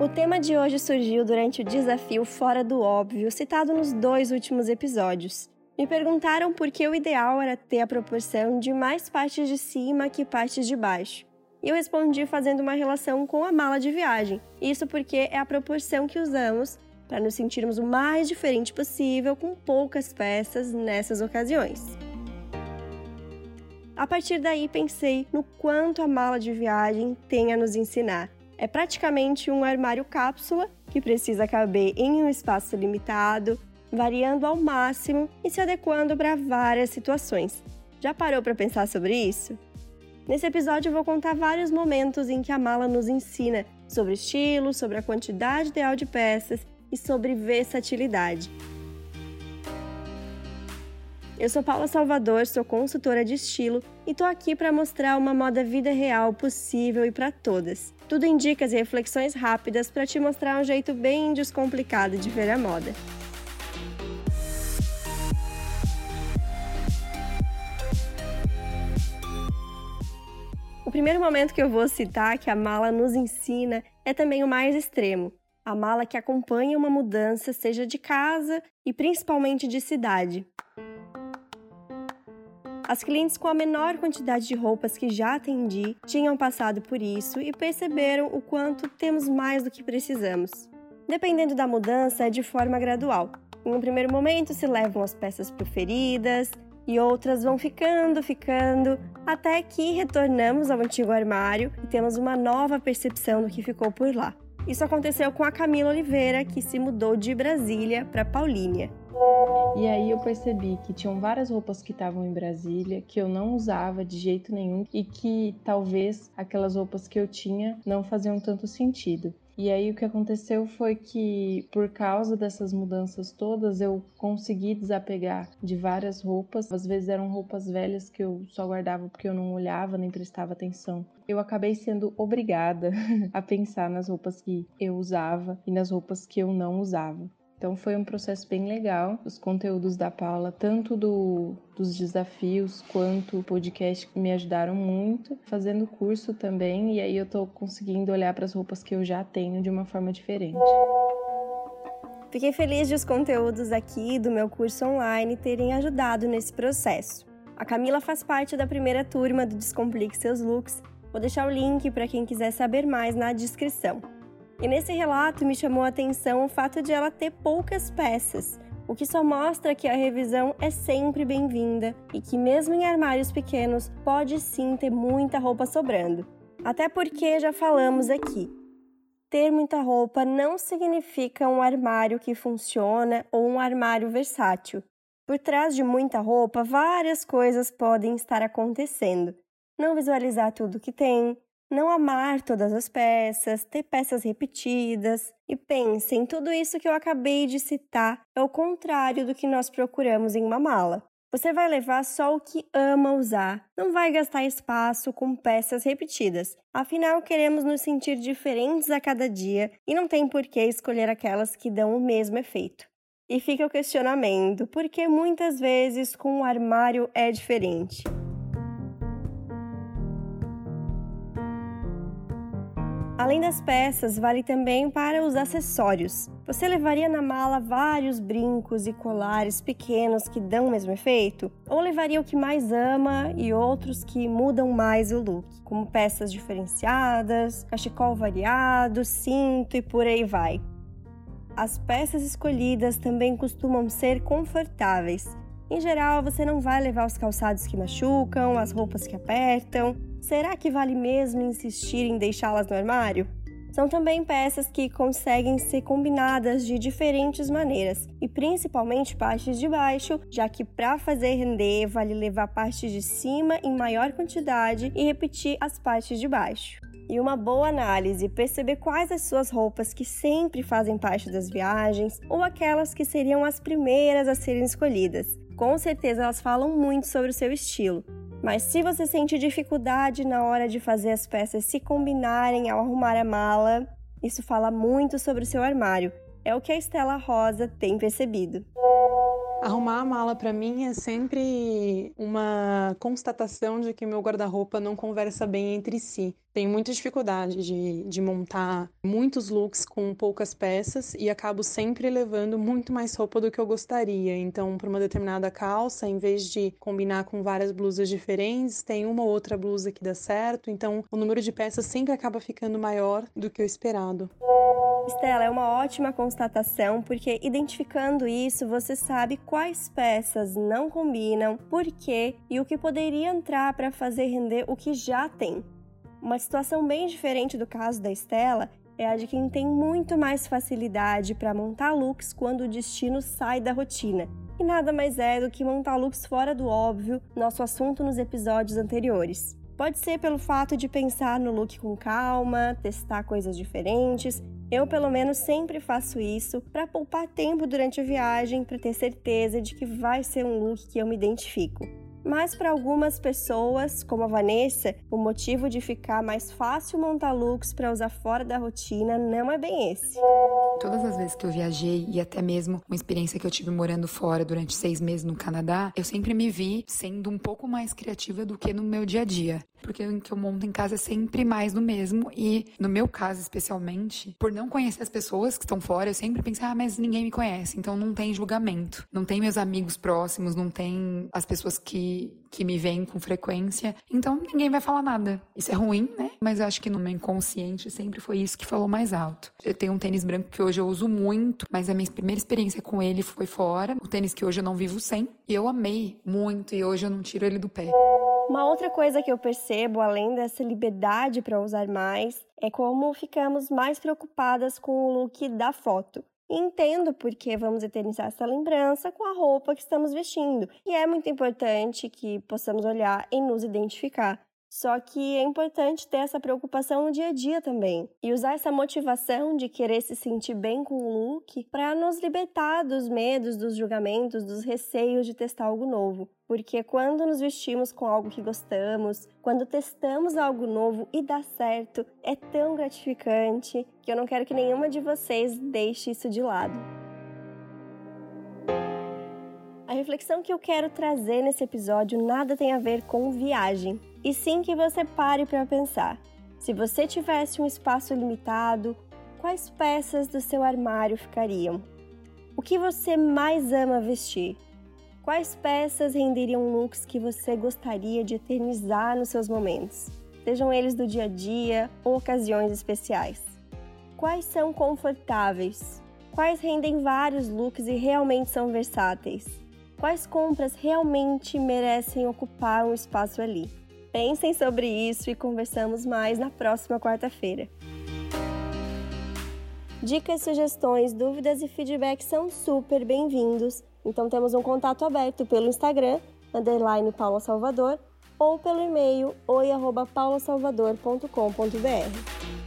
O tema de hoje surgiu durante o desafio Fora do Óbvio, citado nos dois últimos episódios. Me perguntaram por que o ideal era ter a proporção de mais partes de cima que partes de baixo. E eu respondi fazendo uma relação com a mala de viagem. Isso porque é a proporção que usamos para nos sentirmos o mais diferente possível com poucas peças nessas ocasiões. A partir daí, pensei no quanto a mala de viagem tem a nos ensinar. É praticamente um armário cápsula que precisa caber em um espaço limitado, variando ao máximo e se adequando para várias situações. Já parou para pensar sobre isso? Nesse episódio eu vou contar vários momentos em que a mala nos ensina sobre estilo, sobre a quantidade ideal de peças e sobre versatilidade. Eu sou Paula Salvador, sou consultora de estilo e estou aqui para mostrar uma moda vida real possível e para todas. Tudo em dicas e reflexões rápidas para te mostrar um jeito bem descomplicado de ver a moda. O primeiro momento que eu vou citar que a mala nos ensina é também o mais extremo, a mala que acompanha uma mudança, seja de casa e principalmente de cidade. As clientes com a menor quantidade de roupas que já atendi tinham passado por isso e perceberam o quanto temos mais do que precisamos. Dependendo da mudança, é de forma gradual. Em um primeiro momento se levam as peças preferidas e outras vão ficando, ficando, até que retornamos ao antigo armário e temos uma nova percepção do que ficou por lá. Isso aconteceu com a Camila Oliveira, que se mudou de Brasília para Paulínia. E aí eu percebi que tinham várias roupas que estavam em Brasília que eu não usava de jeito nenhum e que talvez aquelas roupas que eu tinha não faziam tanto sentido. E aí o que aconteceu foi que por causa dessas mudanças todas eu consegui desapegar de várias roupas. Às vezes eram roupas velhas que eu só guardava porque eu não olhava nem prestava atenção. Eu acabei sendo obrigada a pensar nas roupas que eu usava e nas roupas que eu não usava. Então foi um processo bem legal. Os conteúdos da Paula, tanto do, dos desafios quanto o podcast, me ajudaram muito. Fazendo curso também, e aí eu tô conseguindo olhar para as roupas que eu já tenho de uma forma diferente. Fiquei feliz de os conteúdos aqui do meu curso online terem ajudado nesse processo. A Camila faz parte da primeira turma do Descomplique Seus Looks. Vou deixar o link para quem quiser saber mais na descrição. E nesse relato me chamou a atenção o fato de ela ter poucas peças, o que só mostra que a revisão é sempre bem-vinda e que, mesmo em armários pequenos, pode sim ter muita roupa sobrando. Até porque já falamos aqui. Ter muita roupa não significa um armário que funciona ou um armário versátil. Por trás de muita roupa, várias coisas podem estar acontecendo. Não visualizar tudo que tem, não amar todas as peças, ter peças repetidas. E pensem, tudo isso que eu acabei de citar é o contrário do que nós procuramos em uma mala. Você vai levar só o que ama usar, não vai gastar espaço com peças repetidas. Afinal, queremos nos sentir diferentes a cada dia e não tem por que escolher aquelas que dão o mesmo efeito. E fica o questionamento, porque muitas vezes com o armário é diferente. Além das peças, vale também para os acessórios. Você levaria na mala vários brincos e colares pequenos que dão o mesmo efeito? Ou levaria o que mais ama e outros que mudam mais o look, como peças diferenciadas, cachecol variado, cinto e por aí vai? As peças escolhidas também costumam ser confortáveis. Em geral, você não vai levar os calçados que machucam, as roupas que apertam, Será que vale mesmo insistir em deixá-las no armário? São também peças que conseguem ser combinadas de diferentes maneiras, e principalmente partes de baixo, já que para fazer render vale levar partes de cima em maior quantidade e repetir as partes de baixo. E uma boa análise, perceber quais as suas roupas que sempre fazem parte das viagens ou aquelas que seriam as primeiras a serem escolhidas. Com certeza elas falam muito sobre o seu estilo. Mas se você sente dificuldade na hora de fazer as peças se combinarem ao arrumar a mala, isso fala muito sobre o seu armário. É o que a Estela Rosa tem percebido. Arrumar a mala para mim é sempre uma constatação de que meu guarda-roupa não conversa bem entre si. Tenho muita dificuldade de, de montar muitos looks com poucas peças e acabo sempre levando muito mais roupa do que eu gostaria. Então, para uma determinada calça, em vez de combinar com várias blusas diferentes, tem uma ou outra blusa que dá certo. Então, o número de peças sempre acaba ficando maior do que o esperado. Estela, é uma ótima constatação, porque identificando isso, você sabe quais peças não combinam, por quê e o que poderia entrar para fazer render o que já tem. Uma situação bem diferente do caso da Estela é a de quem tem muito mais facilidade para montar looks quando o destino sai da rotina. E nada mais é do que montar looks fora do óbvio, nosso assunto nos episódios anteriores. Pode ser pelo fato de pensar no look com calma, testar coisas diferentes. Eu, pelo menos, sempre faço isso para poupar tempo durante a viagem, para ter certeza de que vai ser um look que eu me identifico. Mas para algumas pessoas, como a Vanessa, o motivo de ficar mais fácil montar looks para usar fora da rotina não é bem esse. Todas as vezes que eu viajei e até mesmo uma experiência que eu tive morando fora durante seis meses no Canadá, eu sempre me vi sendo um pouco mais criativa do que no meu dia a dia porque o que eu monto em casa é sempre mais do mesmo. E no meu caso, especialmente, por não conhecer as pessoas que estão fora, eu sempre pensei, ah, mas ninguém me conhece, então não tem julgamento. Não tem meus amigos próximos, não tem as pessoas que, que me veem com frequência, então ninguém vai falar nada. Isso é ruim, né? Mas eu acho que no meu inconsciente sempre foi isso que falou mais alto. Eu tenho um tênis branco que hoje eu uso muito, mas a minha primeira experiência com ele foi fora. O tênis que hoje eu não vivo sem. E eu amei muito, e hoje eu não tiro ele do pé. Uma outra coisa que eu percebo, além dessa liberdade para usar mais, é como ficamos mais preocupadas com o look da foto. Entendo porque vamos eternizar essa lembrança com a roupa que estamos vestindo. E é muito importante que possamos olhar e nos identificar. Só que é importante ter essa preocupação no dia a dia também e usar essa motivação de querer se sentir bem com o look para nos libertar dos medos, dos julgamentos, dos receios de testar algo novo. Porque quando nos vestimos com algo que gostamos, quando testamos algo novo e dá certo, é tão gratificante que eu não quero que nenhuma de vocês deixe isso de lado. A reflexão que eu quero trazer nesse episódio nada tem a ver com viagem, e sim que você pare para pensar. Se você tivesse um espaço limitado, quais peças do seu armário ficariam? O que você mais ama vestir? Quais peças renderiam looks que você gostaria de eternizar nos seus momentos? Sejam eles do dia a dia ou ocasiões especiais. Quais são confortáveis? Quais rendem vários looks e realmente são versáteis? Quais compras realmente merecem ocupar um espaço ali? Pensem sobre isso e conversamos mais na próxima quarta-feira. Dicas, sugestões, dúvidas e feedback são super bem-vindos. Então temos um contato aberto pelo Instagram, underline Paula Salvador, ou pelo e-mail oi.paulasalvador.com.br.